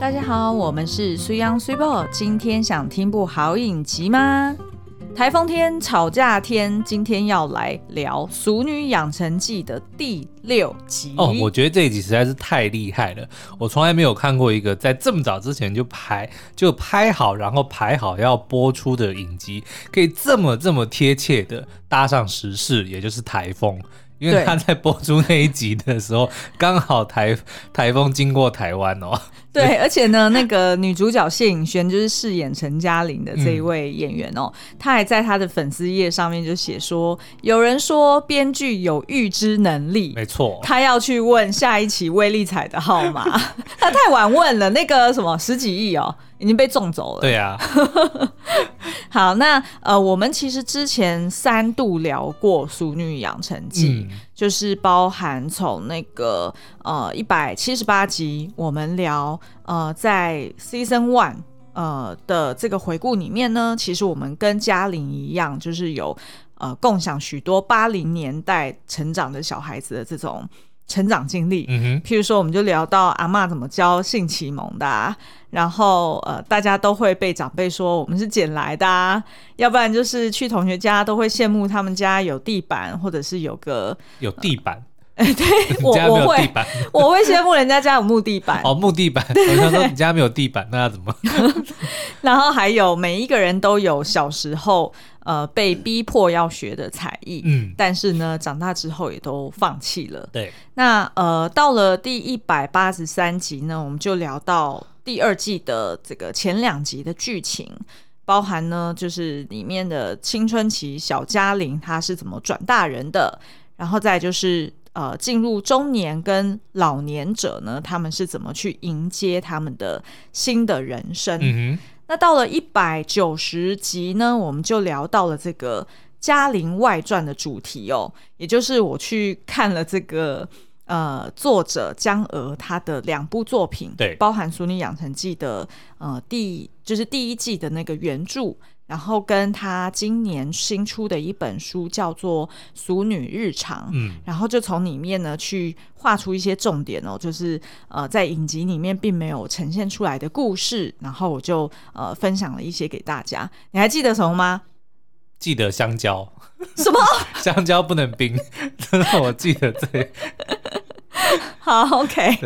大家好，我们是水 Young 水宝，今天想听部好影集吗？台风天、吵架天，今天要来聊《熟女养成记》的第六集哦。我觉得这一集实在是太厉害了，我从来没有看过一个在这么早之前就拍就拍好，然后排好要播出的影集，可以这么这么贴切的搭上时事，也就是台风。因为他在播出那一集的时候，刚好台台风经过台湾哦。对，而且呢，那个女主角谢颖轩就是饰演陈嘉玲的这一位演员哦，她、嗯、还在她的粉丝页上面就写说，有人说编剧有预知能力，没错，他要去问下一期威力彩的号码，他太晚问了，那个什么十几亿哦。已经被种走了。对呀、啊。好，那呃，我们其实之前三度聊过《淑女养成记》，嗯，就是包含从那个呃一百七十八集，我们聊呃在 Season One 呃的这个回顾里面呢，其实我们跟嘉玲一样，就是有呃共享许多八零年代成长的小孩子的这种。成长经历，嗯哼，譬如说，我们就聊到阿妈怎么教性启蒙的，啊，然后呃，大家都会被长辈说我们是捡来的，啊，要不然就是去同学家都会羡慕他们家有地板，或者是有个有地板，对 我我会 我会羡慕人家家有木地板，哦，木地板，我想说你家没有地板，那要怎么？然后还有每一个人都有小时候。呃，被逼迫要学的才艺，嗯，但是呢，长大之后也都放弃了。对，那呃，到了第一百八十三集呢，我们就聊到第二季的这个前两集的剧情，包含呢，就是里面的青春期小嘉玲她是怎么转大人的，然后再就是呃，进入中年跟老年者呢，他们是怎么去迎接他们的新的人生。嗯。那到了一百九十集呢，我们就聊到了这个《嘉玲外传》的主题哦，也就是我去看了这个呃作者江娥他的两部作品，对，包含《俗女养成记》的呃第就是第一季的那个原著。然后跟他今年新出的一本书叫做《俗女日常》，嗯，然后就从里面呢去画出一些重点哦，就是呃在影集里面并没有呈现出来的故事，然后我就呃分享了一些给大家。你还记得什么吗？记得香蕉。什么？香蕉不能冰，真的我记得对。好，OK，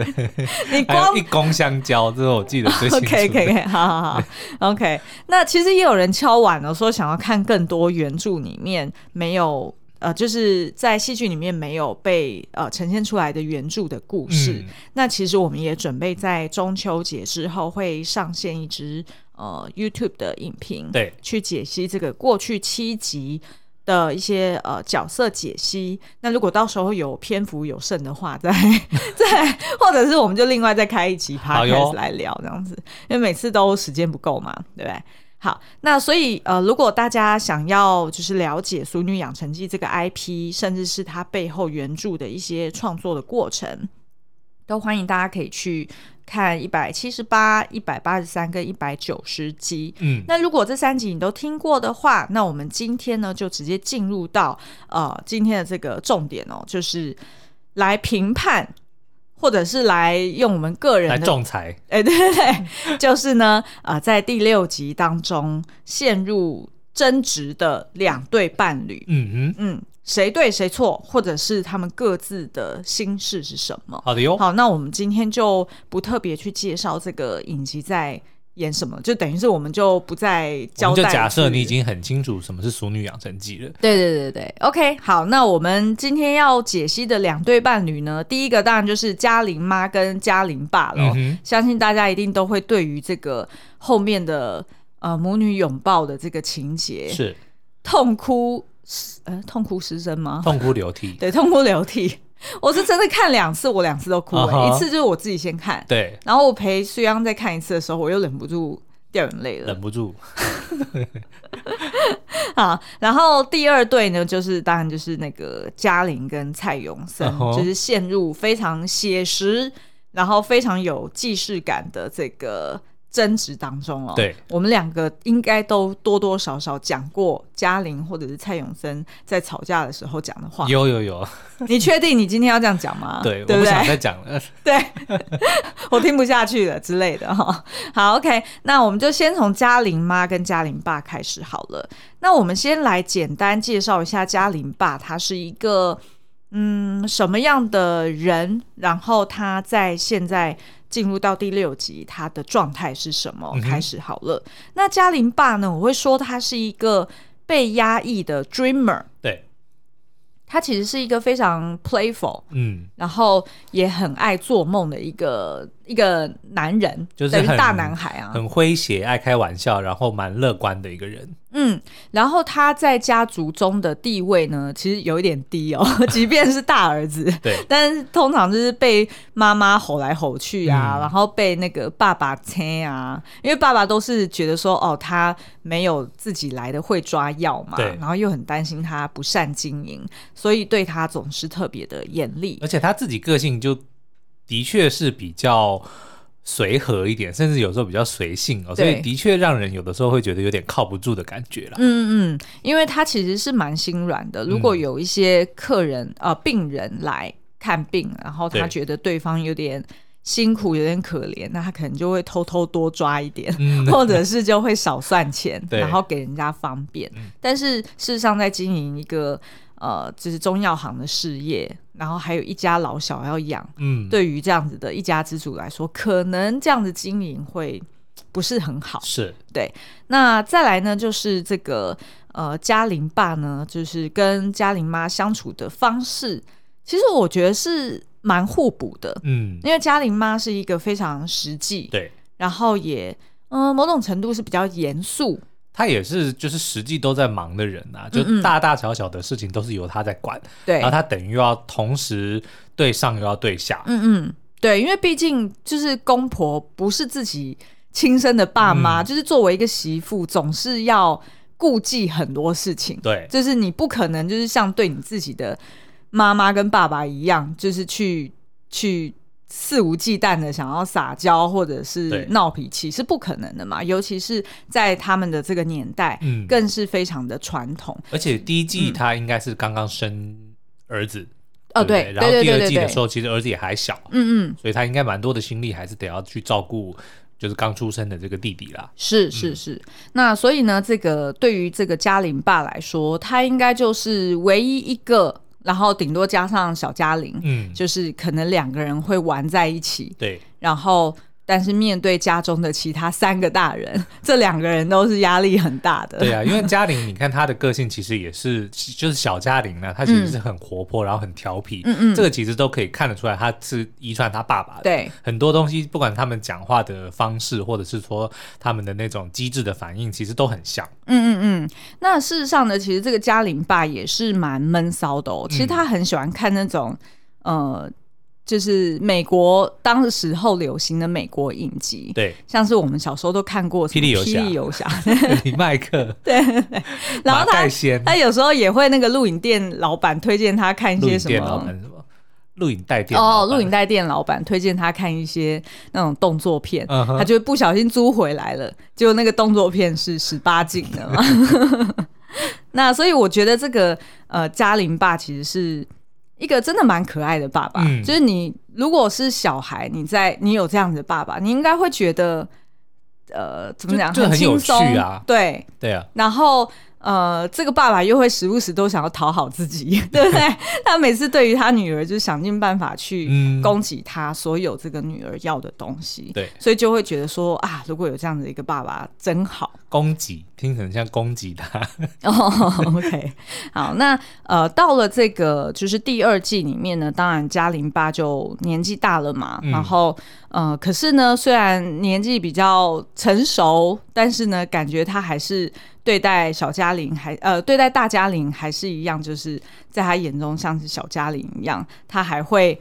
你光一公香蕉，这是我记得最清楚的。OK，OK，好好好，OK。那其实也有人敲碗了，说想要看更多原著里面没有呃，就是在戏剧里面没有被呃呈现出来的原著的故事。嗯。那其实我们也准备在中秋节之后会上线一支呃 YouTube 的影评，对，去解析这个过去七集。的一些呃角色解析，那如果到时候有篇幅有剩的话，再 再或者是我们就另外再开一集 podcast 来聊这样子，因为每次都时间不够嘛，对不对？好，那所以呃，如果大家想要就是了解《俗女养成记》这个 IP，甚至是它背后原著的一些创作的过程，都欢迎大家可以去。看一百七十八、一百八十三跟一百九十集，嗯，那如果这三集你都听过的话，那我们今天呢就直接进入到呃今天的这个重点哦，就是来评判，或者是来用我们个人来仲裁，哎、欸，对对对，就是呢，呃，在第六集当中陷入争执的两对伴侣，嗯哼，嗯。谁对谁错，或者是他们各自的心事是什么？好的哟。好，那我们今天就不特别去介绍这个影集在演什么，就等于是我们就不再交代。就假设你已经很清楚什么是《熟女养成记》了。对对对对，OK。好，那我们今天要解析的两对伴侣呢，第一个当然就是嘉玲妈跟嘉玲爸了。嗯。相信大家一定都会对于这个后面的呃母女拥抱的这个情节是痛哭。呃，痛哭失声吗？痛哭流涕。对，痛哭流涕。我是真的看两次，我两次都哭了。Uh -huh. 一次就是我自己先看，对。然后我陪苏央再看一次的时候，我又忍不住掉眼泪了。忍不住。好，然后第二对呢，就是当然就是那个嘉玲跟蔡永森，uh -huh. 就是陷入非常写实，然后非常有既视感的这个。争执当中哦，对，我们两个应该都多多少少讲过嘉玲或者是蔡永森在吵架的时候讲的话。有有有，你确定你今天要这样讲吗？对，对不对？我不想再讲了。对，我听不下去了之类的哈。好，OK，那我们就先从嘉玲妈跟嘉玲爸开始好了。那我们先来简单介绍一下嘉玲爸，他是一个嗯什么样的人？然后他在现在。进入到第六集，他的状态是什么？开始好了。嗯、那嘉玲爸呢？我会说他是一个被压抑的 dreamer。对，他其实是一个非常 playful，嗯，然后也很爱做梦的一个一个男人，就是等于大男孩啊，很诙谐、爱开玩笑，然后蛮乐观的一个人。嗯，然后他在家族中的地位呢，其实有一点低哦，即便是大儿子，对，但是通常就是被妈妈吼来吼去啊，嗯、然后被那个爸爸催啊，因为爸爸都是觉得说，哦，他没有自己来的会抓药嘛，对，然后又很担心他不善经营，所以对他总是特别的严厉，而且他自己个性就的确是比较。随和一点，甚至有时候比较随性哦，所以的确让人有的时候会觉得有点靠不住的感觉了。嗯嗯，因为他其实是蛮心软的。如果有一些客人、嗯、呃病人来看病，然后他觉得对方有点辛苦、有点可怜，那他可能就会偷偷多抓一点，嗯、或者是就会少算钱，然后给人家方便。但是事实上，在经营一个。呃，就是中药行的事业，然后还有一家老小要养，嗯，对于这样子的一家之主来说，可能这样子经营会不是很好，是对。那再来呢，就是这个呃，嘉玲爸呢，就是跟嘉玲妈相处的方式，其实我觉得是蛮互补的，嗯，因为嘉玲妈是一个非常实际，对，然后也嗯、呃，某种程度是比较严肃。他也是，就是实际都在忙的人呐，就大大小小的事情都是由他在管。对，然后他等于又要同时对上又要对下。嗯嗯，对，因为毕竟就是公婆不是自己亲生的爸妈，嗯、就是作为一个媳妇，总是要顾忌很多事情。对，就是你不可能就是像对你自己的妈妈跟爸爸一样，就是去去。肆无忌惮的想要撒娇或者是闹脾气是不可能的嘛，尤其是在他们的这个年代，嗯，更是非常的传统。而且第一季他应该是刚刚生儿子，哦对，然后第二季的时候其实儿子也还小，嗯嗯，所以他应该蛮多的心力还是得要去照顾，就是刚出生的这个弟弟啦。是是是，那所以呢，这个对于这个嘉玲爸来说，他应该就是唯一一个。然后顶多加上小嘉玲，嗯，就是可能两个人会玩在一起，对，然后。但是面对家中的其他三个大人，这两个人都是压力很大的。对啊，因为嘉玲，你看她的个性其实也是，就是小嘉玲呢，她其实是很活泼，嗯、然后很调皮。嗯嗯，这个其实都可以看得出来，她是遗传她爸爸的。对，很多东西，不管他们讲话的方式，或者是说他们的那种机智的反应，其实都很像。嗯嗯嗯。那事实上呢，其实这个嘉玲爸也是蛮闷骚的哦。其实他很喜欢看那种，嗯、呃。就是美国当时候流行的美国影集，对，像是我们小时候都看过《霹雳游侠》，李麦克，对，然后他他有时候也会那个录影店老板推荐他看一些什么，录影带店哦，录影带店老板推荐他看一些那种动作片，嗯、他就不小心租回来了，结果那个动作片是十八禁的嘛，那所以我觉得这个呃嘉玲爸其实是。一个真的蛮可爱的爸爸，嗯、就是你如果是小孩，你在你有这样子的爸爸，你应该会觉得，呃，怎么讲，就很有趣啊，对对啊，然后。呃，这个爸爸又会时不时都想要讨好自己，对不对？他每次对于他女儿，就是想尽办法去供给他所有这个女儿要的东西，对、嗯，所以就会觉得说啊，如果有这样的一个爸爸真好。供给听起来像攻击他。哦、oh,，OK，好，那呃，到了这个就是第二季里面呢，当然嘉玲爸就年纪大了嘛，嗯、然后呃，可是呢，虽然年纪比较成熟，但是呢，感觉他还是。对待小嘉玲还呃，对待大嘉玲还是一样，就是在他眼中像是小嘉玲一样，他还会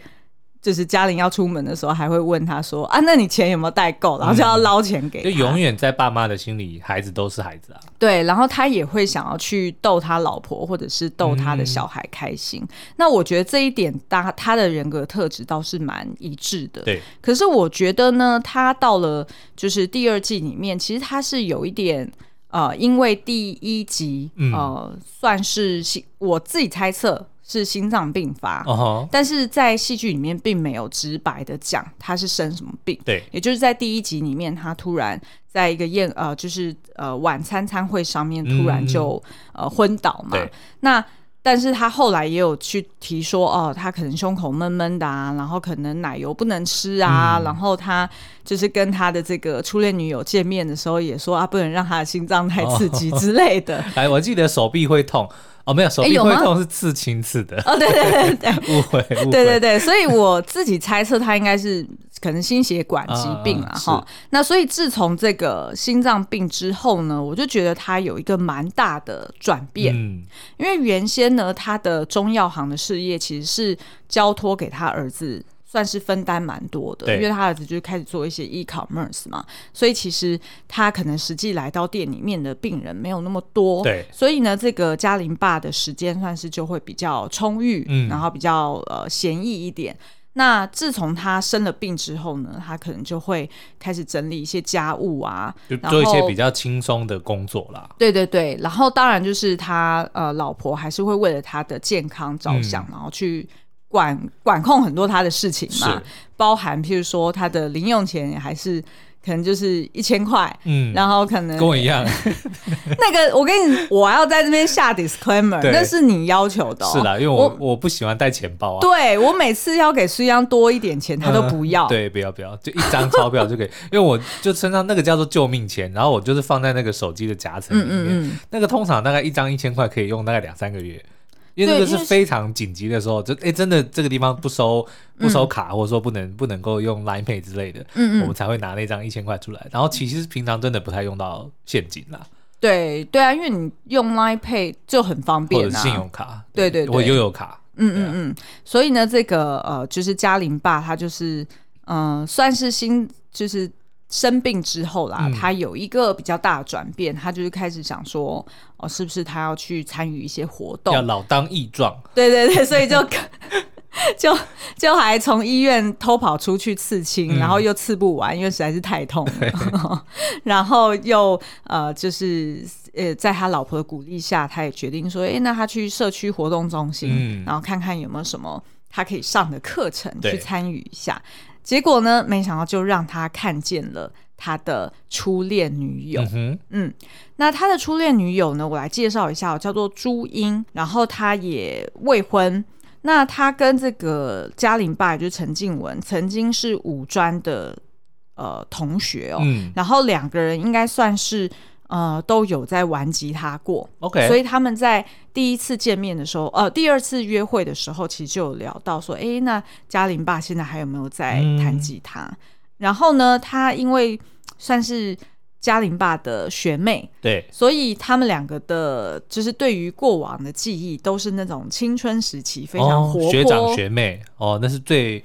就是嘉玲要出门的时候，还会问他说：“啊，那你钱有没有带够？”然后就要捞钱给他。就永远在爸妈的心里，孩子都是孩子啊。对，然后他也会想要去逗他老婆，或者是逗他的小孩开心。嗯、那我觉得这一点，他他的人格特质倒是蛮一致的。对。可是我觉得呢，他到了就是第二季里面，其实他是有一点呃，因为第一集呃，嗯、算是我自己猜测。是心脏病发，uh huh. 但是在戏剧里面并没有直白的讲他是生什么病。对，也就是在第一集里面，他突然在一个宴呃，就是呃晚餐餐会上面突然就、嗯、呃昏倒嘛。那但是他后来也有去提说，哦，他可能胸口闷闷的啊，然后可能奶油不能吃啊，嗯、然后他就是跟他的这个初恋女友见面的时候也说啊，不能让他的心脏太刺激之类的。哎，我记得手臂会痛。哦，没有，手臂会痛是刺青刺的。哦，对对对 对，误会误会。对对对，所以我自己猜测他应该是可能心血管疾病了哈。啊、那所以自从这个心脏病之后呢，我就觉得他有一个蛮大的转变。嗯，因为原先呢，他的中药行的事业其实是交托给他儿子。算是分担蛮多的，因为他儿子就开始做一些 e-commerce 嘛，所以其实他可能实际来到店里面的病人没有那么多，对，所以呢，这个嘉玲爸的时间算是就会比较充裕，嗯，然后比较呃闲逸一点。那自从他生了病之后呢，他可能就会开始整理一些家务啊，就做一些比较轻松的工作啦。对对对，然后当然就是他呃老婆还是会为了他的健康着想，嗯、然后去。管管控很多他的事情嘛，包含譬如说他的零用钱还是可能就是一千块，嗯，然后可能跟我一样。那个我跟你，我要在这边下 disclaimer，那是你要求的。哦，是的，因为我我，我不喜欢带钱包啊。对，我每次要给苏央多一点钱，他都不要。嗯、对，不要不要，就一张钞票就可以，因为我就身上那个叫做救命钱，然后我就是放在那个手机的夹层里面，嗯嗯嗯，那个通常大概一张一千块可以用大概两三个月。因为那个是非常紧急的时候，就哎，真的这个地方不收不收卡，嗯、或者说不能不能够用 Line Pay 之类的，嗯嗯，我们才会拿那张一千块出来。然后其实平常真的不太用到现金啦。对对啊，因为你用 Line Pay 就很方便啊，或者信用卡，对对对，或悠游卡，嗯嗯嗯。所以呢，这个呃，就是嘉玲爸他就是嗯、呃，算是新就是。生病之后啦，嗯、他有一个比较大的转变，他就是开始想说，哦，是不是他要去参与一些活动？要老当益壮。对对对，所以就 就就还从医院偷跑出去刺青，嗯、然后又刺不完，因为实在是太痛了。然后又呃，就是呃，在他老婆的鼓励下，他也决定说，哎，那他去社区活动中心，嗯、然后看看有没有什么他可以上的课程去参与一下。结果呢，没想到就让他看见了他的初恋女友。嗯，嗯，那他的初恋女友呢，我来介绍一下，叫做朱茵，然后她也未婚。那他跟这个嘉玲爸，也就是陈静文，曾经是五专的呃同学哦。嗯，然后两个人应该算是。呃，都有在玩吉他过，OK，所以他们在第一次见面的时候，呃，第二次约会的时候，其实就有聊到说，哎，那嘉玲爸现在还有没有在弹吉他？嗯、然后呢，他因为算是嘉玲爸的学妹，对，所以他们两个的，就是对于过往的记忆，都是那种青春时期非常活泼、哦、学长学妹。哦，那是最。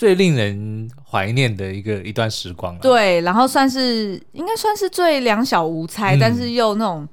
最令人怀念的一个一段时光，对，然后算是应该算是最两小无猜，嗯、但是又那种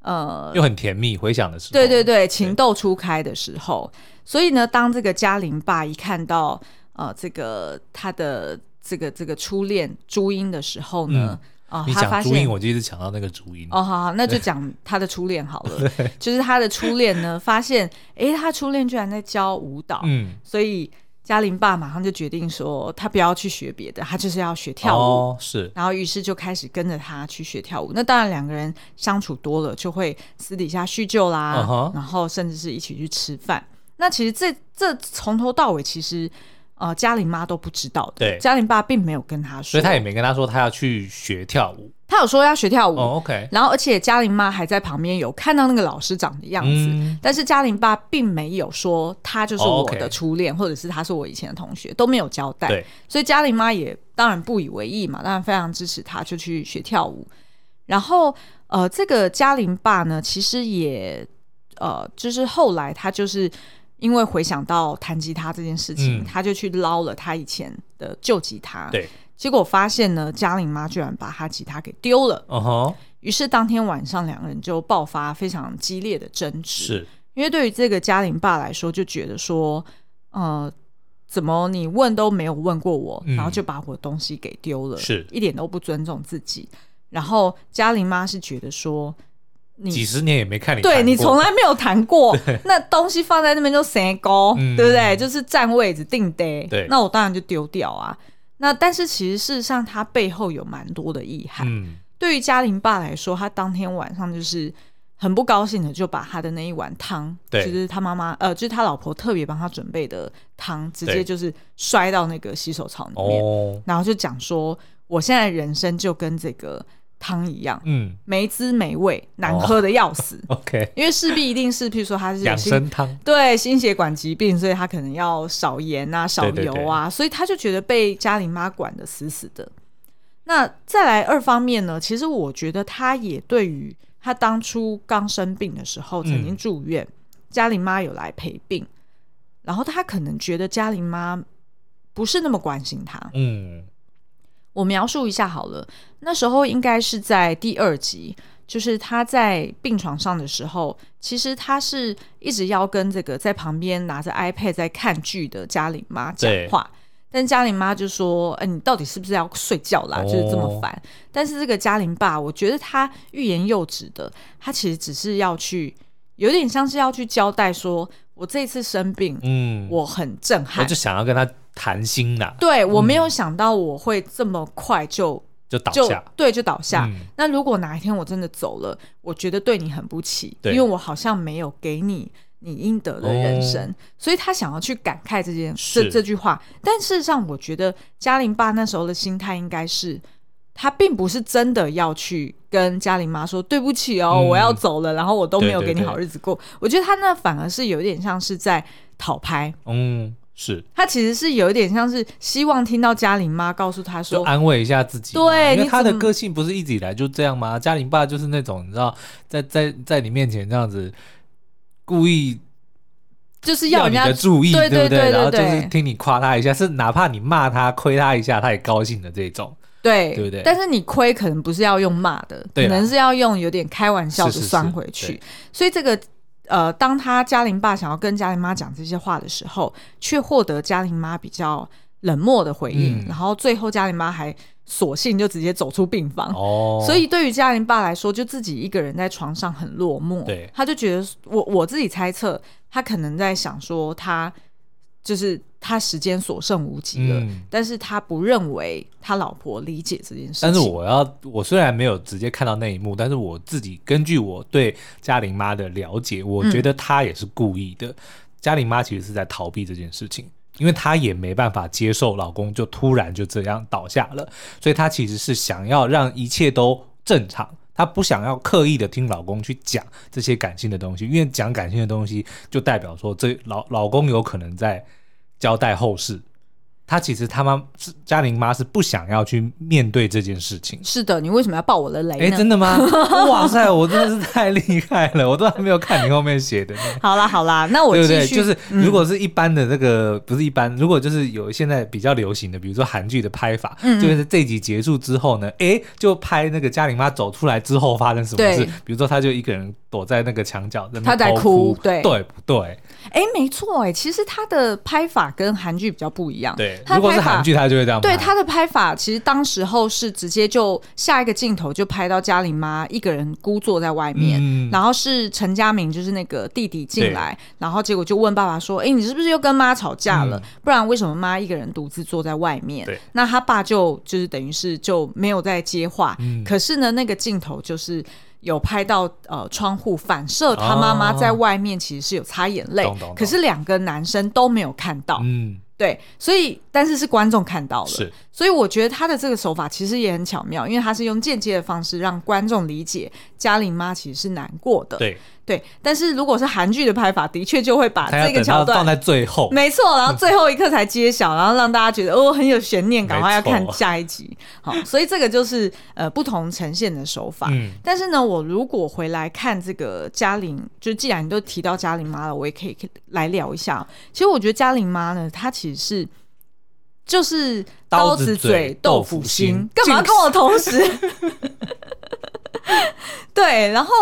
呃，又很甜蜜，回想的时候，对对对，情窦初开的时候。所以呢，当这个嘉玲爸一看到呃这个他的这个这个初恋朱茵的时候呢，啊、嗯，呃、他发现朱茵，我就一直想到那个朱茵。哦，好，好，那就讲他的初恋好了。就是他的初恋呢，发现哎，他初恋居然在教舞蹈，嗯，所以。嘉玲爸马上就决定说，他不要去学别的，他就是要学跳舞。哦、是，然后于是就开始跟着他去学跳舞。那当然，两个人相处多了，就会私底下叙旧啦，嗯、然后甚至是一起去吃饭。那其实这这从头到尾，其实。呃，嘉玲妈都不知道的。对，嘉玲爸并没有跟他说，所以他也没跟他说他要去学跳舞。他有说要学跳舞。哦，OK。然后，而且嘉玲妈还在旁边有看到那个老师长的样子，嗯、但是嘉玲爸并没有说他就是我的初恋，或者是他是我以前的同学，都没有交代。所以嘉玲妈也当然不以为意嘛，当然非常支持他，就去学跳舞。然后，呃，这个嘉玲爸呢，其实也呃，就是后来他就是。因为回想到弹吉他这件事情，他就去捞了他以前的旧吉他。对，结果发现呢，嘉玲妈居然把她吉他给丢了。哦吼！于是当天晚上，两个人就爆发非常激烈的争执。是，因为对于这个嘉玲爸来说，就觉得说，呃，怎么你问都没有问过我，然后就把我的东西给丢了，是一点都不尊重自己。然后嘉玲妈是觉得说。你几十年也没看你，对你从来没有弹过，那东西放在那边就谁高，对不对？就是占位置定的，对，那我当然就丢掉啊。那但是其实事实上，他背后有蛮多的意涵。嗯，对于嘉玲爸来说，他当天晚上就是很不高兴的，就把他的那一碗汤，就是他妈妈呃，就是他老婆特别帮他准备的汤，直接就是摔到那个洗手槽里面，哦，然后就讲说，我现在人生就跟这个。汤一样，嗯，没滋没味，难喝的要死。哦、OK，因为势必一定是，譬如说他是养生汤，对心血管疾病，所以他可能要少盐啊、少油啊，对对对，所以他就觉得被嘉玲妈管得死死的。那再来二方面呢，其实我觉得他也对于他当初刚生病的时候，曾经住院，嘉玲妈有来陪病，然后他可能觉得嘉玲妈不是那么关心他，嗯。我描述一下好了，那时候应该是在第二集，就是他在病床上的时候，其实他是一直要跟这个在旁边拿着 iPad 在看剧的嘉玲妈讲话，但嘉玲妈就说：“哎，你到底是不是要睡觉啦？就是这么烦。哦”但是这个嘉玲爸，我觉得他欲言又止的，他其实只是要去，有点像是要去交代说，我这次生病，嗯，我很震撼，我就想要跟他。谈心呐，对，我没有想到我会这么快就就倒下，对，就倒下。那如果哪一天我真的走了，我觉得对你很不起，因为我好像没有给你你应得的人生，所以他想要去感慨这件事这句话。但事实上，我觉得嘉玲爸那时候的心态应该是，他并不是真的要去跟嘉玲妈说对不起哦，我要走了，然后我都没有给你好日子过。我觉得他那反而是有点像是在讨拍，嗯。是他其实是有一点像是希望听到嘉玲妈告诉他说，安慰一下自己。对，因为他的个性不是一直以来就这样吗？嘉玲爸就是那种你知道，在在在你面前这样子故意就是要人家的注意，对对对，然后就是听你夸他一下，是哪怕你骂他、亏他一下，他也高兴的这种。对，对不对？但是你亏可能不是要用骂的，可能是要用有点开玩笑的酸回去。所以这个。呃，当他嘉玲爸想要跟嘉玲妈讲这些话的时候，却获得嘉玲妈比较冷漠的回应，嗯、然后最后嘉玲妈还索性就直接走出病房。哦，所以对于嘉玲爸来说，就自己一个人在床上很落寞。对，他就觉得我我自己猜测，他可能在想说他。就是他时间所剩无几了，嗯，但是他不认为他老婆理解这件事情。但是我要，我虽然没有直接看到那一幕，但是我自己根据我对嘉玲妈的了解，我觉得她也是故意的。嘉玲妈其实是在逃避这件事情，因为她也没办法接受老公就突然就这样倒下了，所以她其实是想要让一切都正常。她不想要刻意的听老公去讲这些感性的东西，因为讲感性的东西就代表说这老老公有可能在交代后事。他其实他妈是嘉玲妈是不想要去面对这件事情。是的，你为什么要爆我的雷呢？哎，真的吗？哇塞，我真的是太厉害了，我都还没有看你后面写的。好啦好啦，那我继续。对对对，就是如果是一般的这个、嗯、不是一般，如果就是有现在比较流行的，比如说韩剧的拍法，嗯嗯，就是这集结束之后呢，哎，就拍那个嘉玲妈走出来之后发生什么事。比如说，她就一个人躲在那个墙角，她在哭，对对不对？哎，没错，哎，其实她的拍法跟韩剧比较不一样。对。如果是韩剧，他就会这样。对他的拍法，其实当时候是直接就下一个镜头就拍到嘉玲妈一个人孤坐在外面，嗯、然后是陈家明就是那个弟弟进来，然后结果就问爸爸说：“哎，你是不是又跟妈吵架了？嗯、不然为什么妈一个人独自坐在外面？”对，那他爸就就是等于是就没有再接话。嗯、可是呢，那个镜头就是。有拍到呃窗户反射，他妈妈在外面其实是有擦眼泪，哦、可是两个男生都没有看到。嗯，对，所以但是是观众看到了，是，所以我觉得他的这个手法其实也很巧妙，因为他是用间接的方式让观众理解嘉玲妈其实是难过的。对，对，但是如果是韩剧的拍法，的确就会把这个桥段放在最后，没错，然后最后一刻才揭晓，然后让大家觉得哦很有悬念，赶快要看下一集。好，所以这个就是呃不同呈现的手法。嗯，但是呢，我如果回来看这个嘉玲，就既然你都提到嘉玲妈了，我也可以来聊一下。其实我觉得嘉玲妈呢，她其实是就是刀子嘴豆腐心，干嘛跟我同时？对，然后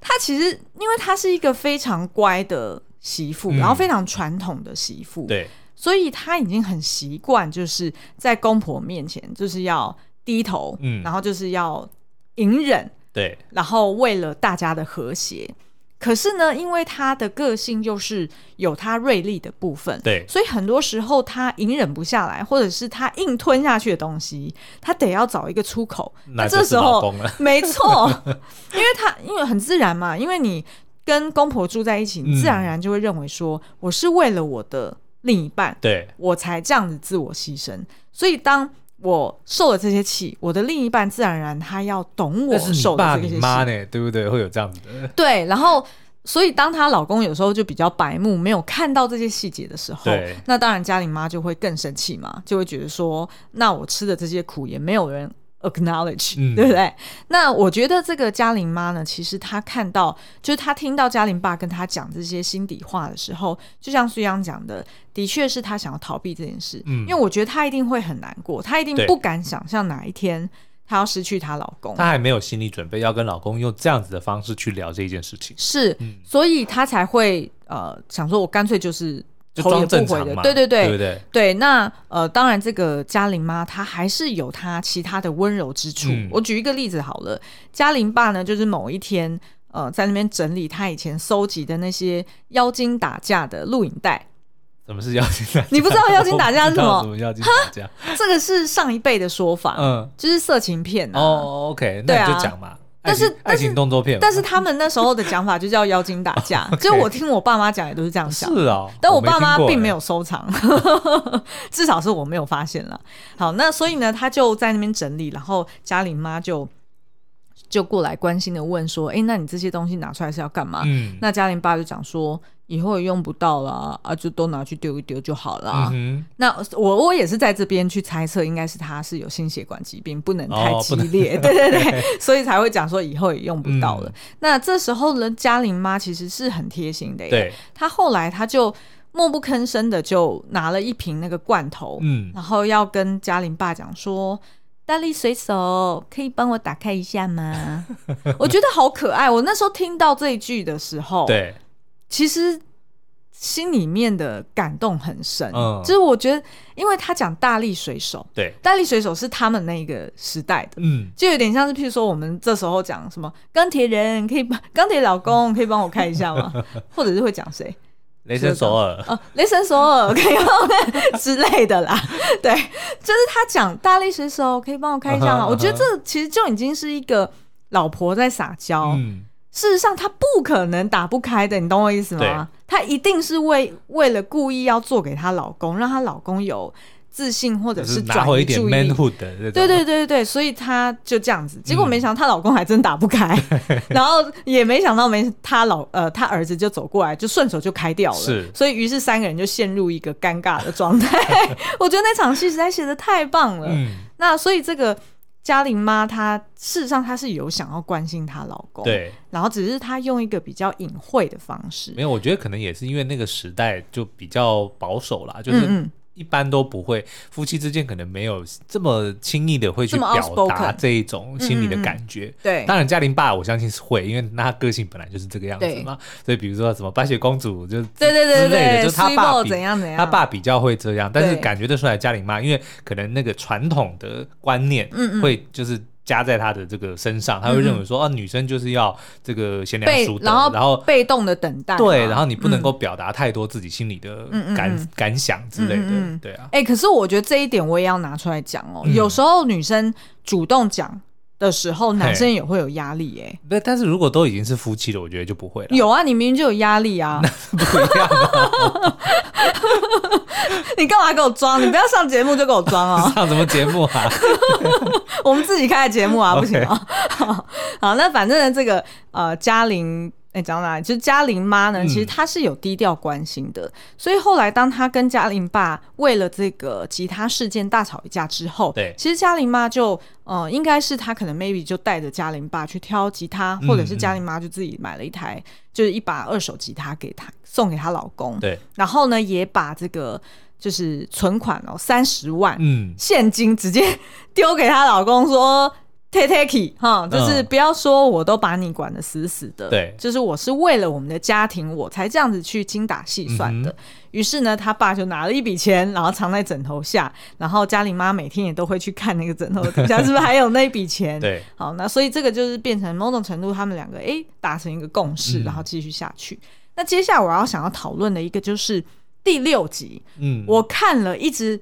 她其实，因为她是一个非常乖的媳妇，嗯、然后非常传统的媳妇，对，所以她已经很习惯，就是在公婆面前就是要低头，嗯，然后就是要隐忍，对，然后为了大家的和谐。可是呢，因为他的个性就是有他锐利的部分，对，所以很多时候他隐忍不下来，或者是他硬吞下去的东西，他得要找一个出口。那这时候，没错，因为他因为很自然嘛，因为你跟公婆住在一起，你自然而然就会认为说，我是为了我的另一半，对，我才这样子自我牺牲。所以当我受了这些气，我的另一半自然而然他要懂我受的这些气。你妈呢？对不对？会有这样子的。对，然后所以当她老公有时候就比较白目，没有看到这些细节的时候，那当然家里妈就会更生气嘛，就会觉得说，那我吃的这些苦也没有人。Acknowledge，、嗯、对不对？那我觉得这个嘉玲妈呢，其实她看到，就是她听到嘉玲爸跟她讲这些心底话的时候，就像苏央讲的，的确是她想要逃避这件事。嗯，因为我觉得她一定会很难过，她一定不敢想象哪一天她要失去她老公，她还没有心理准备要跟老公用这样子的方式去聊这件事情。是，嗯、所以她才会呃想说，我干脆就是。头也不回的，对对对，对对对。那呃，当然，这个嘉玲妈她还是有她其他的温柔之处。嗯、我举一个例子好了，嘉玲爸呢，就是某一天呃，在那边整理他以前搜集的那些妖精打架的录影带。什么是妖精打架？你不知道妖精打架是什么？什么妖精打架？这个是上一辈的说法，嗯，就是色情片、啊。哦，OK，那你就讲嘛。但是爱情动作片，但是他们那时候的讲法就叫妖精打架，就我听我爸妈讲也都是这样想。是啊，但我爸妈并没有收藏，至少是我没有发现了。好，那所以呢，他就在那边整理，然后嘉玲妈就就过来关心的问说：“哎，那你这些东西拿出来是要干嘛？”嗯，那嘉玲爸就讲说。以后也用不到了啊，就都拿去丢一丢就好了。嗯、那我我也是在这边去猜测，应该是他是有心血管疾病，不能太激烈，哦、对对对，所以才会讲说以后也用不到了。嗯、那这时候呢，嘉玲妈其实是很贴心的耶，对，她后来她就默不吭声的就拿了一瓶那个罐头，嗯，然后要跟嘉玲爸讲说：“大力水手，可以帮我打开一下吗？” 我觉得好可爱。我那时候听到这一句的时候，对。其实心里面的感动很深，嗯，就是我觉得，因为他讲大力水手，对，大力水手是他们那个时代的，嗯，就有点像是，譬如说我们这时候讲什么钢铁人，可以帮钢铁老公 可以帮我开一下吗？或者是会讲谁？雷神索尔哦，雷神索尔 可以帮之类的啦，对，就是他讲大力水手可以帮我开一下吗？我觉得这其实就已经是一个老婆在撒娇，嗯。事实上，他不可能打不开的，你懂我意思吗？她一定是为为了故意要做给她老公，让她老公有自信，或者是转移注意力。对对对对对，所以她就这样子。结果没想到她老公还真打不开，嗯、然后也没想到没她老呃她儿子就走过来，就顺手就开掉了。是，所以于是三个人就陷入一个尴尬的状态。我觉得那场戏实在写的太棒了。嗯，那所以这个。嘉玲妈，她事实上她是有想要关心她老公，对，然后只是她用一个比较隐晦的方式。没有，我觉得可能也是因为那个时代就比较保守啦，就是。一般都不会，夫妻之间可能没有这么轻易的会去表达这一种心里的感觉。嗯嗯对，当然嘉玲爸我相信是会，因为那他个性本来就是这个样子嘛。所以比如说什么白雪公主就对对对之类的，就是他爸比怎样怎样，他爸比较会这样，但是感觉得出来嘉玲妈，因为可能那个传统的观念会就是。加在他的这个身上，他会认为说，啊，女生就是要这个贤良淑德，然后，然后被动的等待，对，然后你不能够表达太多自己心里的感、嗯、感想之类的，对啊。哎、欸，可是我觉得这一点我也要拿出来讲哦，嗯、有时候女生主动讲。的时候，男生也会有压力哎。对，但是如果都已经是夫妻了，我觉得就不会了。有啊，你明明就有压力啊。不一样。你干嘛给我装？你不要上节目就给我装啊！上什么节目啊？我们自己开的节目啊，不行啊？好，那反正呢，这个呃，嘉玲哎，讲到哪里？就是嘉玲妈呢，其实她是有低调关心的，嗯、所以后来当她跟嘉玲爸为了这个吉他事件大吵一架之后，对，其实嘉玲妈就呃，应该是她可能 maybe 就带着嘉玲爸去挑吉他，或者是嘉玲妈就自己买了一台，嗯、就是一把二手吉他给她送给她老公，对，然后呢也把这个就是存款哦三十万嗯现金直接丢给她老公说。Take take 哈，就是不要说我都把你管得死死的，对，就是我是为了我们的家庭，我才这样子去精打细算的。于、嗯、是呢，他爸就拿了一笔钱，然后藏在枕头下，然后嘉玲妈每天也都会去看那个枕头底下是不是还有那笔钱。对，好，那所以这个就是变成某种程度，他们两个哎达成一个共识，然后继续下去。嗯、那接下来我要想要讨论的一个就是第六集，嗯，我看了一直。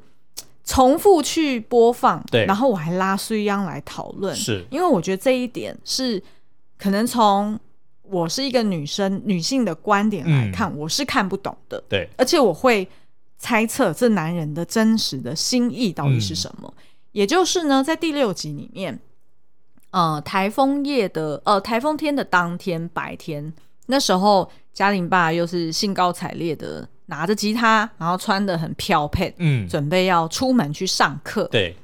重复去播放，对，然后我还拉苏央来讨论，是。因为我觉得这一点是可能从我是一个女生女性的观点来看，嗯、我是看不懂的，对，而且我会猜测这男人的真实的心意到底是什么。嗯、也就是呢，在第六集里面，呃，台风夜的呃台风天的当天白天，那时候嘉玲爸又是兴高采烈的。拿着吉他，然后穿的很飘配，嗯，准备要出门去上课。对，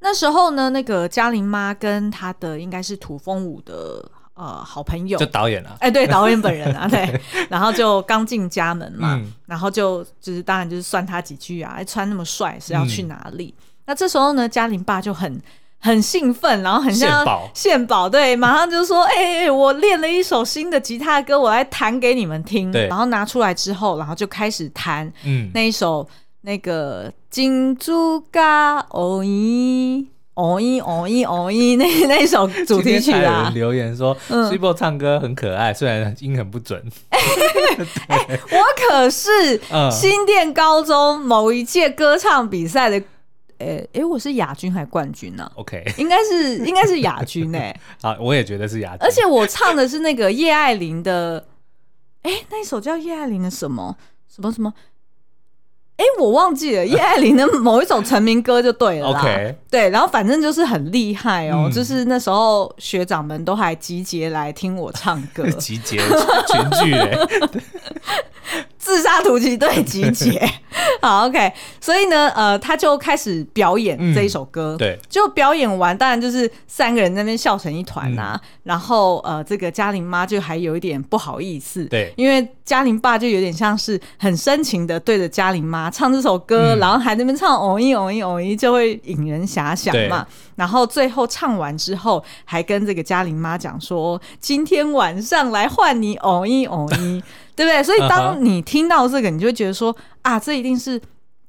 那时候呢，那个嘉玲妈跟她的应该是土风舞的呃好朋友，就导演啊，哎、欸，对，导演本人啊，对，然后就刚进家门嘛，嗯、然后就就是当然就是算他几句啊，哎穿那么帅是要去哪里？嗯、那这时候呢，嘉玲爸就很。很兴奋，然后很像献宝，对，马上就说：“哎、欸，我练了一首新的吉他歌，我来弹给你们听。”对，然后拿出来之后，然后就开始弹，嗯，那一首那个金珠嘎哦咦哦咦哦咦哦咦 那那一首主题曲啊。有人留言说，Cibo、嗯、唱歌很可爱，虽然音很不准。哎、欸，我可是新店高中某一届歌唱比赛的。诶诶、我是亚军还是冠军呢、啊、？OK，应该是应该是亚军诶、欸。好，我也觉得是亚军。而且我唱的是那个叶爱玲的，哎、欸，那一首叫叶爱玲的什么什么什么？哎、欸，我忘记了叶爱玲的某一首成名歌就对了。OK，对，然后反正就是很厉害哦，嗯、就是那时候学长们都还集结来听我唱歌，集结群聚嘞。自杀突击队集结，好 OK，所以呢，呃，他就开始表演这一首歌，嗯、对，就表演完，当然就是三个人在那边笑成一团呐、啊。嗯、然后，呃，这个嘉玲妈就还有一点不好意思，对，因为嘉玲爸就有点像是很深情的对着嘉玲妈唱这首歌，嗯、然后还在那边唱哦一哦一哦一，就会引人遐想嘛。然后最后唱完之后，还跟这个嘉玲妈讲说：“今天晚上来换你哦一哦一。”对不对？所以当你听到这个，你就会觉得说啊，这一定是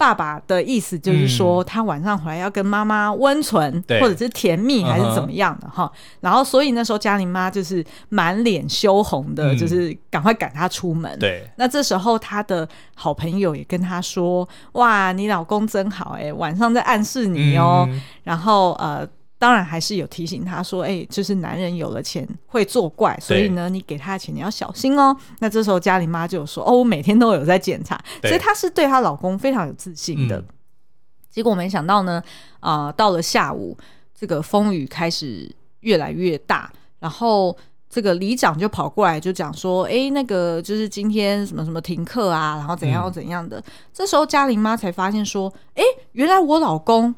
爸爸的意思，就是说他晚上回来要跟妈妈温存，或者是甜蜜，还是怎么样的哈。然后，所以那时候嘉玲妈就是满脸羞红的，就是赶快赶他出门。对，那这时候他的好朋友也跟他说：“哇，你老公真好哎，晚上在暗示你哦。”然后呃。当然还是有提醒他说：“哎、欸，就是男人有了钱会作怪，所以呢，你给他的钱你要小心哦。”那这时候嘉玲妈就有说：“哦，我每天都有在检查，对所以她是对她老公非常有自信的。嗯”结果没想到呢，啊、呃，到了下午，这个风雨开始越来越大，然后这个里长就跑过来就讲说：“哎、欸，那个就是今天什么什么停课啊，然后怎样怎样的。嗯”这时候嘉玲妈才发现说：“哎、欸，原来我老公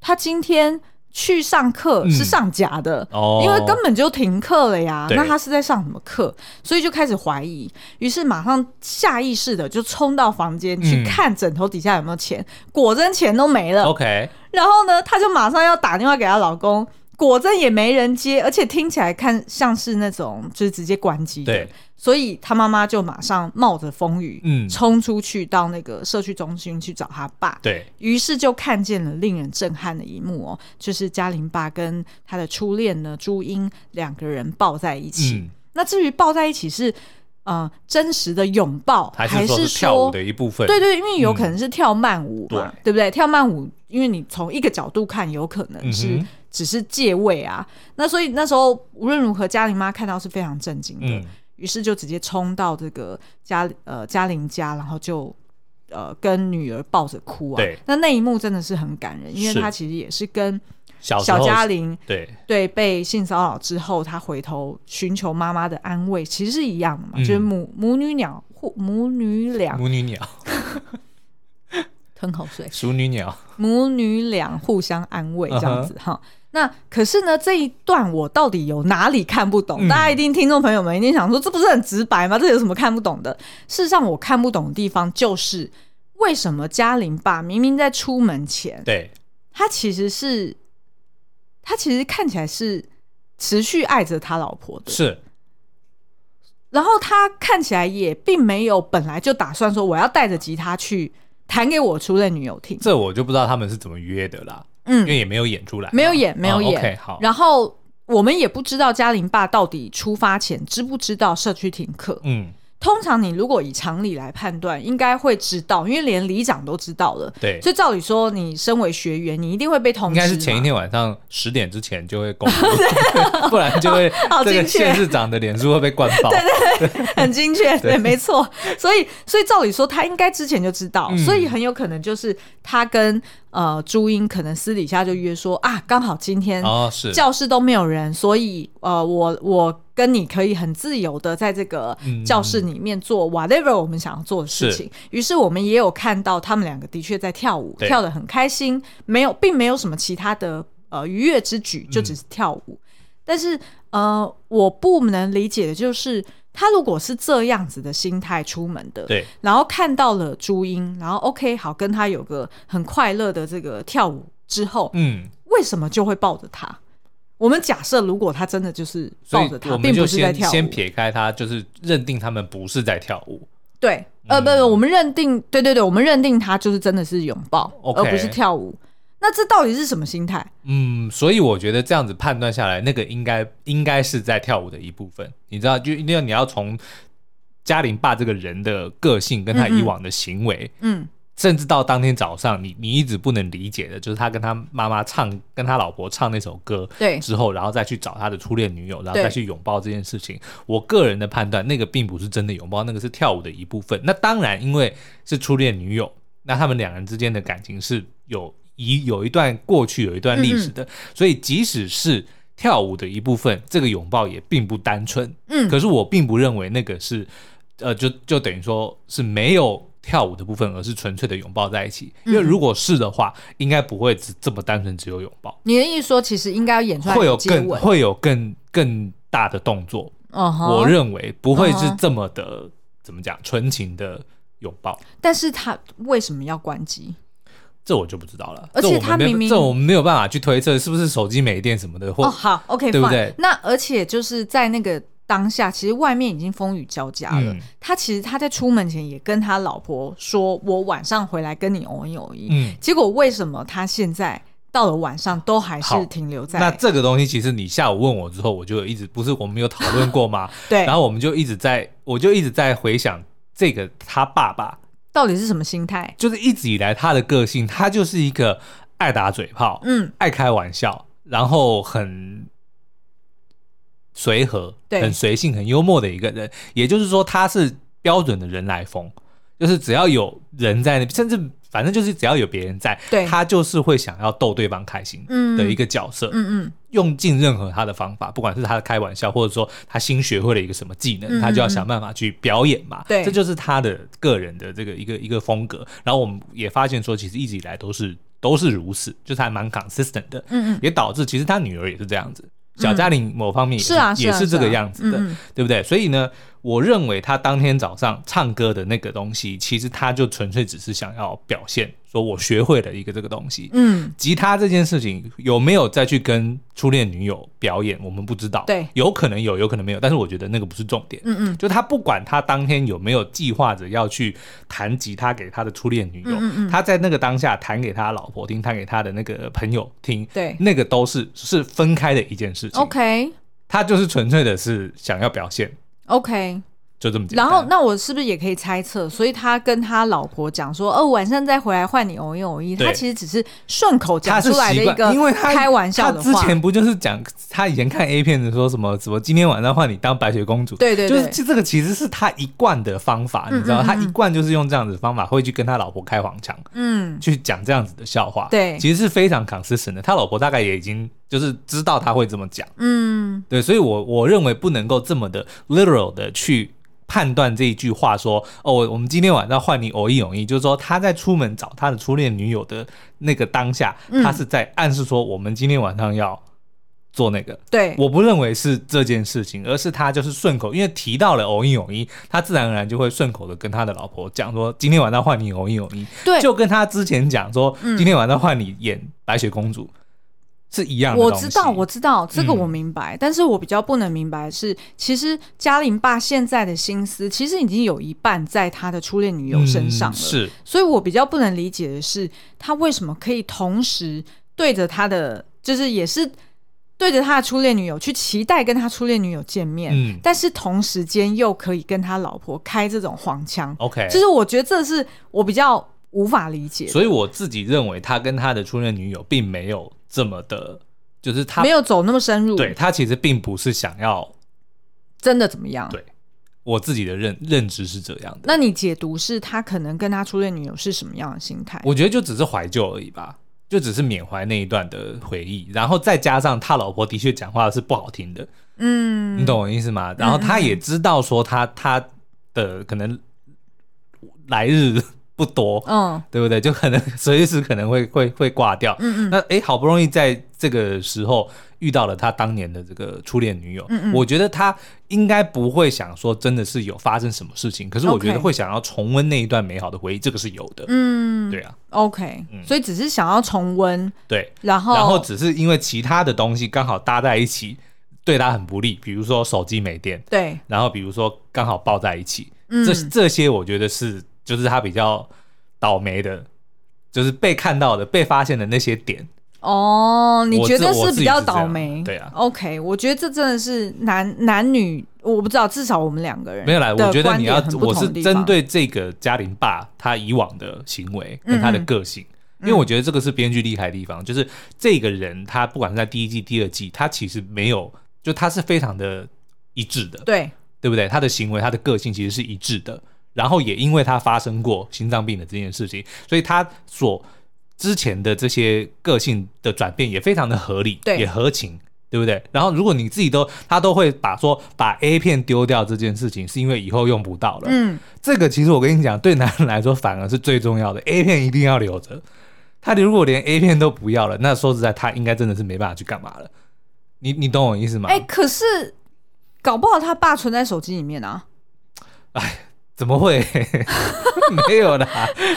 他今天。”去上课是上假的，嗯哦、因为根本就停课了呀。对那他是在上什么课？所以就开始怀疑，于是马上下意识的就冲到房间去看枕头底下有没有钱，嗯、果真钱都没了。OK，然后呢，他就马上要打电话给她老公。果真也没人接，而且听起来看像是那种就是直接关机的，对，所以他妈妈就马上冒着风雨，嗯，冲出去到那个社区中心去找他爸，对，于是就看见了令人震撼的一幕哦，就是嘉玲爸跟他的初恋呢朱茵两个人抱在一起。嗯、那至于抱在一起是呃真实的拥抱，还是说跳舞的一部分？对对，因为有可能是跳慢舞嘛，嗯、对不对？跳慢舞，因为你从一个角度看，有可能是、嗯。只是借位啊，那所以那时候无论如何，嘉玲妈看到是非常震惊的，于、嗯、是就直接冲到这个嘉呃嘉玲家，然后就呃跟女儿抱着哭啊。对，那那一幕真的是很感人，因为她其实也是跟小嘉玲对。对被性骚扰之后，她回头寻求妈妈的安慰，其实是一样的嘛，嗯、就是母母女鸟互母女俩。母女鸟。吞口水，熟女鸟。母女俩互相安慰这样子哈。Uh. 那可是呢，这一段我到底有哪里看不懂？嗯、大家一定听众朋友们一定想说，这不是很直白吗？这有什么看不懂的？事实上，我看不懂的地方就是为什么嘉玲爸明明在出门前，对，他其实是他其实看起来是持续爱着他老婆的，是。然后他看起来也并没有本来就打算说我要带着吉他去弹给我初恋女友听。这我就不知道他们是怎么约的啦。嗯，因为也没有演出来，没有演，没有演。哦、OK，好。然后我们也不知道嘉玲爸到底出发前知不知道社区停课。嗯。通常你如果以常理来判断，应该会知道，因为连里长都知道了。对，所以照理说，你身为学员，你一定会被通知。应该是前一天晚上十点之前就会公布，不然就会 这个县市长的脸书会被灌爆。对对对，很精确，对，没错。所以，所以照理说，他应该之前就知道，所以很有可能就是他跟呃朱茵可能私底下就约说啊，刚好今天哦是教室都没有人，所以呃我我。跟你可以很自由的在这个教室里面做 whatever 我们想要做的事情。于是我们也有看到他们两个的确在跳舞，跳得很开心，没有，并没有什么其他的呃愉悦之举，就只是跳舞。但是呃，我不能理解的就是，他如果是这样子的心态出门的，对，然后看到了朱茵，然后 OK 好，跟他有个很快乐的这个跳舞之后，嗯，为什么就会抱着他？我们假设，如果他真的就是抱着他，并不是在跳舞，先撇开他，就是认定他们不是在跳舞。对，呃，不不，我们认定，对对对，我们认定他就是真的是拥抱，而不是跳舞。那这到底是什么心态？嗯，所以我觉得这样子判断下来，那个应该应该是在跳舞的一部分。你知道，就因为你要从嘉玲爸这个人的个性跟他以往的行为，嗯。甚至到当天早上，你你一直不能理解的，就是他跟他妈妈唱，跟他老婆唱那首歌，对，之后然后再去找他的初恋女友，然后再去拥抱这件事情。我个人的判断，那个并不是真的拥抱，那个是跳舞的一部分。那当然，因为是初恋女友，那他们两人之间的感情是有一有一段过去，有一段历史的，嗯、所以即使是跳舞的一部分，这个拥抱也并不单纯。嗯，可是我并不认为那个是，呃，就就等于说是没有。跳舞的部分，而是纯粹的拥抱在一起。因为如果是的话，应该不会只这么单纯只有拥抱。你的意思说，其实应该要演出来会有更会有更更大的动作。Uh huh. 我认为不会是这么的、uh huh. 怎么讲纯情的拥抱。但是他为什么要关机？这我就不知道了。而且他明明这我们没有办法去推测是不是手机没电什么的。或哦，好，OK，对不对？那而且就是在那个。当下其实外面已经风雨交加了。嗯、他其实他在出门前也跟他老婆说：“我晚上回来跟你偶一偶一。”嗯，结果为什么他现在到了晚上都还是停留在？那这个东西其实你下午问我之后，我就一直不是我们有讨论过吗？对。然后我们就一直在，我就一直在回想这个他爸爸到底是什么心态？就是一直以来他的个性，他就是一个爱打嘴炮，嗯，爱开玩笑，然后很。随和，对很随性、很幽默的一个人，也就是说，他是标准的人来疯，就是只要有人在那边，甚至反正就是只要有别人在，对他就是会想要逗对方开心的一个角色。嗯嗯，用尽任何他的方法，不管是他的开玩笑，或者说他新学会了一个什么技能，他就要想办法去表演嘛。对，这就是他的个人的这个一个一个风格。然后我们也发现说，其实一直以来都是都是如此，就是还蛮 consistent 的。嗯嗯，也导致其实他女儿也是这样子。小嘉玲某方面也是，是啊，也是这个样子的，对不对？所以呢，我认为他当天早上唱歌的那个东西，其实他就纯粹只是想要表现。说我学会了一个这个东西，嗯，吉他这件事情有没有再去跟初恋女友表演，我们不知道，对，有可能有，有可能没有，但是我觉得那个不是重点，嗯嗯，就他不管他当天有没有计划着要去弹吉他给他的初恋女友，嗯嗯，他在那个当下弹给他老婆听，弹给他的那个朋友听，对，那个都是是分开的一件事情，OK，他就是纯粹的是想要表现，OK。就这么简单。然后，那我是不是也可以猜测？所以他跟他老婆讲说：“哦，晚上再回来换你偶一偶一。”他其实只是顺口讲出来的一个，因为他开玩笑的话。他之前不就是讲他以前看 A 片的说什么什么今天晚上换你当白雪公主？对对對，就是这个其实是他一贯的方法，你知道，他一贯就是用这样子的方法会去跟他老婆开黄腔，嗯，去讲这样子的笑话。对，其实是非常 consistent 的。他老婆大概也已经就是知道他会这么讲，嗯，对，所以我我认为不能够这么的 literal 的去。判断这一句话说哦，我们今天晚上换你偶一偶一，就是说他在出门找他的初恋女友的那个当下，嗯、他是在暗示说我们今天晚上要做那个。对，我不认为是这件事情，而是他就是顺口，因为提到了偶一偶一，他自然而然就会顺口的跟他的老婆讲说今天晚上换你偶一偶一。对，就跟他之前讲说今天晚上换你演白雪公主。嗯是一样的，我知道，我知道这个我明白，嗯、但是我比较不能明白的是，其实嘉玲爸现在的心思其实已经有一半在他的初恋女友身上了，嗯、是，所以我比较不能理解的是，他为什么可以同时对着他的，就是也是对着他的初恋女友去期待跟他初恋女友见面，嗯，但是同时间又可以跟他老婆开这种黄腔，OK，就是我觉得这是我比较无法理解，所以我自己认为他跟他的初恋女友并没有。这么的，就是他没有走那么深入。对，他其实并不是想要真的怎么样。对，我自己的认认知是这样的。那你解读是他可能跟他初恋女友是什么样的心态？我觉得就只是怀旧而已吧，就只是缅怀那一段的回忆，然后再加上他老婆的确讲话是不好听的，嗯，你懂我意思吗？然后他也知道说他他的可能来日。不多，嗯，对不对？就可能随时可能会会会挂掉，嗯嗯。那哎，好不容易在这个时候遇到了他当年的这个初恋女友，嗯嗯。我觉得他应该不会想说真的是有发生什么事情，可是我觉得会想要重温那一段美好的回忆，这个是有的，嗯，对啊，OK，所以只是想要重温，对，然后然后只是因为其他的东西刚好搭在一起，对他很不利，比如说手机没电，对，然后比如说刚好抱在一起，这这些我觉得是。就是他比较倒霉的，就是被看到的、被发现的那些点。哦，你觉得是比较倒霉？对啊。OK，我觉得这真的是男男女，我不知道，至少我们两个人没有来。我觉得你要，我是针对这个嘉玲爸他以往的行为跟他的个性，嗯嗯，因为我觉得这个是编剧厉害的地方，就是这个人他不管是在第一季、第二季，他其实没有，就他是非常的一致的，对对不对？他的行为、他的个性其实是一致的。然后也因为他发生过心脏病的这件事情，所以他所之前的这些个性的转变也非常的合理，对，也合情，对不对？然后如果你自己都他都会把说把 A 片丢掉这件事情，是因为以后用不到了，嗯，这个其实我跟你讲，对男人来说反而是最重要的，A 片一定要留着。他如果连 A 片都不要了，那说实在，他应该真的是没办法去干嘛了。你你懂我意思吗？哎，可是搞不好他爸存在手机里面啊，哎。怎么会？没有啦，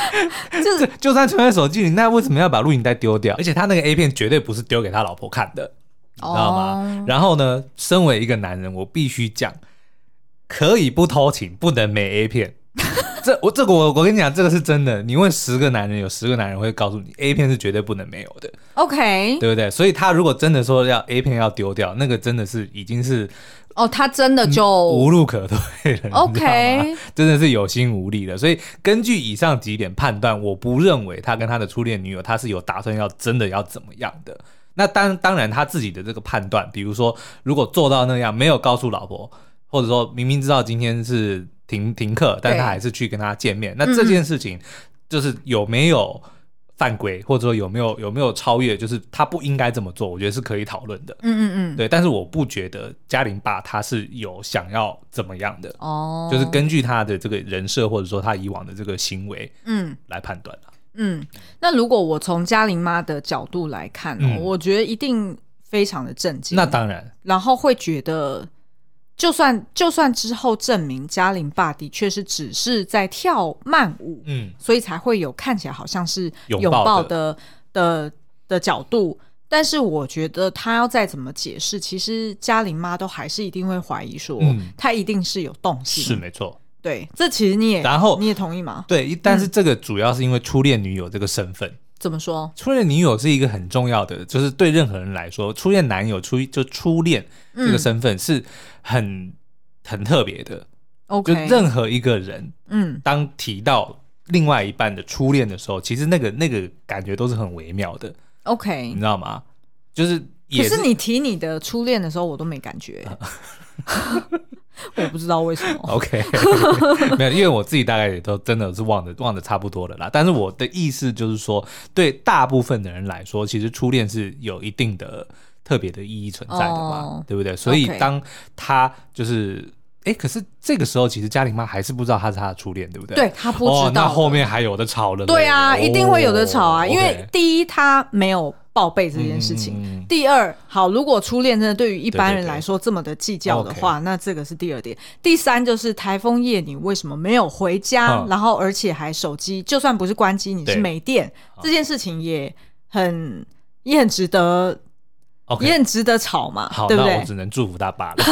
就是就算存在手机里，那为什么要把录影带丢掉？而且他那个 A 片绝对不是丢给他老婆看的，你知道吗？然后呢，身为一个男人，我必须讲，可以不偷情，不能没 A 片。这我这个我我跟你讲，这个是真的。你问十个男人，有十个男人会告诉你，A 片是绝对不能没有的。OK，对不对？所以他如果真的说要 A 片要丢掉，那个真的是已经是。哦，他真的就无路可退了，OK，真的是有心无力了。所以根据以上几点判断，我不认为他跟他的初恋女友他是有打算要真的要怎么样的。那当当然他自己的这个判断，比如说如果做到那样，没有告诉老婆，或者说明明知道今天是停停课，但他还是去跟他见面，那这件事情就是有没有？犯规，或者说有没有有没有超越，就是他不应该这么做，我觉得是可以讨论的。嗯嗯嗯，对，但是我不觉得嘉玲爸他是有想要怎么样的哦，就是根据他的这个人设或者说他以往的这个行为，嗯，来判断了。嗯，那如果我从嘉玲妈的角度来看，哦，嗯，我觉得一定非常的震惊。那当然，然后会觉得。就算就算之后证明嘉玲爸的确是只是在跳慢舞，嗯，所以才会有看起来好像是拥抱的。的的角度，但是我觉得他要再怎么解释，其实嘉玲妈都还是一定会怀疑说，嗯，他一定是有动心，是没错，对，这其实你也然后你也同意吗？对，但是这个主要是因为初恋女友这个身份。怎么说？初恋女友是一个很重要的，就是对任何人来说，初恋男友、初就初恋这个身份是很、嗯、很特别的，OK，就任何一个人，嗯，当提到另外一半的初恋的时候，其实那个那个感觉都是很微妙的。OK，你知道吗？就是，是，可是你提你的初恋的时候，我都没感觉。我不知道为什么。OK，没有，因为我自己大概也都真的是忘的忘的差不多了啦。但是我的意思就是说，对大部分的人来说，其实初恋是有一定的特别的意义存在的嘛，oh, 对不对？所以当他就是。哎，可是这个时候，其实嘉玲妈还是不知道他是他的初恋，对不对？对，她不知道。哦，那后面还有的吵了。对啊，一定会有的吵啊，因为第一他没有报备这件事情，第二，好，如果初恋真的对于一般人来说这么的计较的话，那这个是第二点。第三就是台风夜你为什么没有回家？然后而且还手机就算不是关机，你是没电，这件事情也很也很值得。也很值得吵嘛，好，对不对？那我只能祝福他爸了。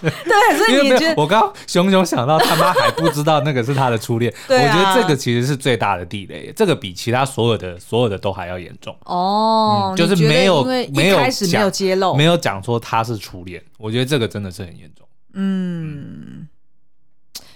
对，所以你觉得我刚刚熊熊想到他妈还不知道那个是他的初恋，啊、我觉得这个其实是最大的地雷，这个比其他所有的所有的都还要严重。哦、嗯，就是没有没有开始没有揭露，没有讲说他是初恋，我觉得这个真的是很严重。嗯。嗯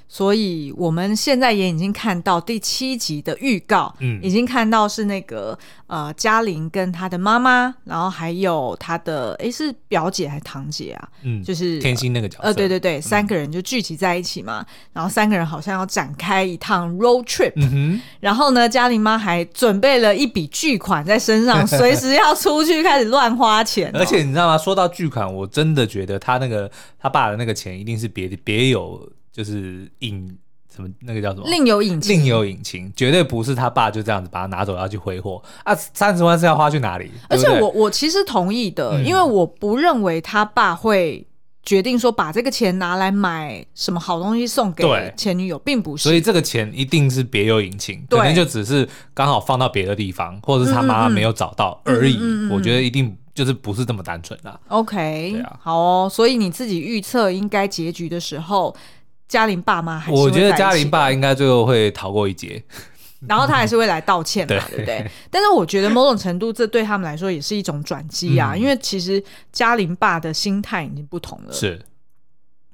所以我们现在也已经看到第七集的预告，嗯，已经看到是那个呃嘉玲跟她的妈妈，然后还有她的诶是表姐还是堂姐啊？嗯，就是天心那个角色，呃，对对对，三个人就聚集在一起嘛，嗯、然后三个人好像要展开一趟 road trip，嗯，然后呢，嘉玲妈还准备了一笔巨款在身上，随时要出去开始乱花钱、哦。而且你知道吗？说到巨款，我真的觉得他那个他爸的那个钱一定是别别有。就是隐什么那个叫什么？另有隐情，另有隐情，绝对不是他爸就这样子把他拿走要去挥霍啊！三十万是要花去哪里？而且我我其实同意的，嗯、因为我不认为他爸会决定说把这个钱拿来买什么好东西送给前女友，并不是。所以这个钱一定是别有隐情，对可能就只是刚好放到别的地方，或者是他妈妈没有找到而已。嗯嗯嗯嗯，我觉得一定就是不是这么单纯啦。OK，对啊，好哦。所以你自己预测应该结局的时候。嘉玲爸妈还是，我觉得嘉玲爸应该最后会逃过一劫，然后他还是会来道歉嘛，对不对？但是我觉得某种程度，这对他们来说也是一种转机啊，因为其实嘉玲爸的心态已经不同了。是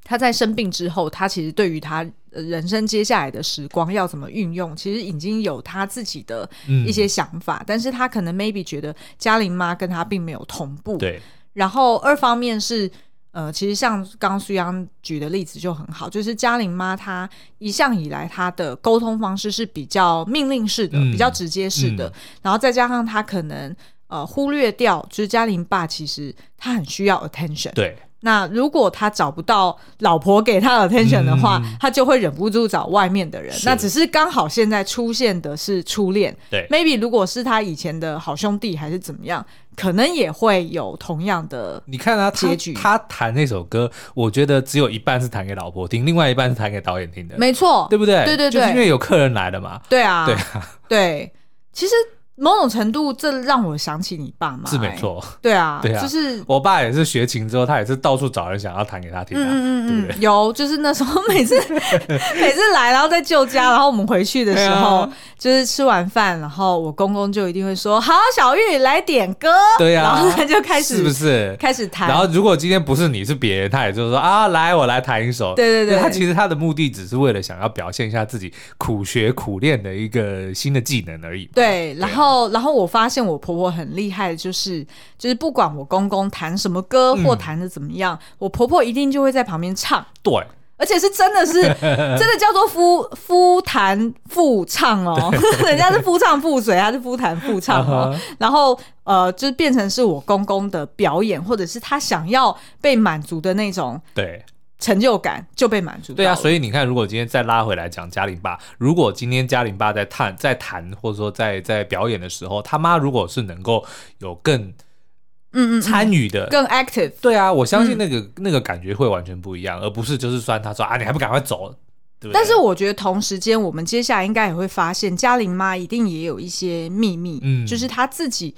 他在生病之后，他其实对于他人生接下来的时光要怎么运用，其实已经有他自己的一些想法，但是他可能 maybe 觉得嘉玲妈跟他并没有同步，对。然后二方面是。呃，其实像刚刚苏央举的例子就很好，就是嘉玲妈她一向以来她的沟通方式是比较命令式的，嗯、比较直接式的，嗯、然后再加上她可能呃忽略掉，就是嘉玲爸其实他很需要 attention，对。那如果他找不到老婆给他 attention 的话，嗯、他就会忍不住找外面的人。那只是刚好现在出现的是初恋，对，maybe 如果是他以前的好兄弟还是怎么样，可能也会有同样的。你看他结局，他弹那首歌，我觉得只有一半是弹给老婆听，另外一半是弹给导演听的，没错，对不对？对对对，就是因为有客人来了嘛。对啊，对啊，对，其实。某种程度，这让我想起你爸妈。是没错，对啊，对啊，就是我爸也是学琴之后，他也是到处找人想要弹给他听。嗯嗯嗯，有，就是那时候每次 每次来，然后在舅家，然后我们回去的时候，就是吃完饭，然后我公公就一定会说：“好，小玉来点歌。”对呀，然后他就开始是不是开始弹？然后如果今天不是你是别人，他也就是说：“啊，来，我来弹一首。”对对对，他其实他的目的只是为了想要表现一下自己苦学苦练的一个新的技能而已。对，然后然后我发。发现我婆婆很厉害的就是，就是不管我公公弹什么歌或弹的怎么样，嗯、我婆婆一定就会在旁边唱。对，而且是真的是 真的叫做夫夫弹妇唱哦，人家是夫唱妇随，还是夫弹妇唱哦。Uh huh. 然后呃，就是变成是我公公的表演，或者是他想要被满足的那种。对。成就感就被满足。对啊，所以你看，如果今天再拉回来讲嘉玲爸，如果今天嘉玲爸在弹、在弹，或者说在在表演的时候，他妈如果是能够有更嗯嗯参与的、更 active，对啊，我相信那个、嗯、那个感觉会完全不一样，而不是就是算他说啊，你还不赶快走，对对？但是我觉得同时间，我们接下来应该也会发现，嘉玲妈一定也有一些秘密，嗯，就是她自己。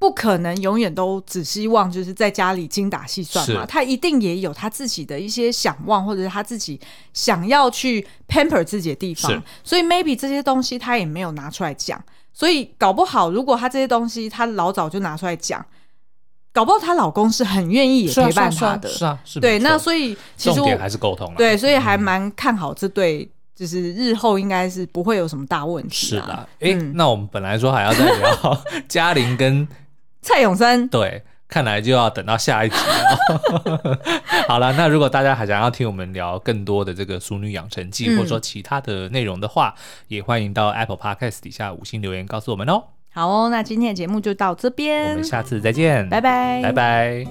不可能永远都只希望就是在家里精打细算嘛，是。他一定也有他自己的一些想望，或者是他自己想要去 pamper 自己的地方，所以 maybe 这些东西他也没有拿出来讲，所以搞不好如果他这些东西他老早就拿出来讲，搞不好她老公是很愿意也陪伴她的，是啊，是对。那所以其实重点还是沟通，对，所以还蛮看好这对，就是日后应该是不会有什么大问题。是的，哎，那我们本来说还要再聊 嘉玲跟蔡永森，对。看来就要等到下一集了。好了，那如果大家还想要听我们聊更多的这个《淑女养成记》，嗯，或者说其他的内容的话，也欢迎到 Apple Podcast 底下五星留言告诉我们哦。好哦，那今天的节目就到这边，我们下次再见，拜拜，拜拜。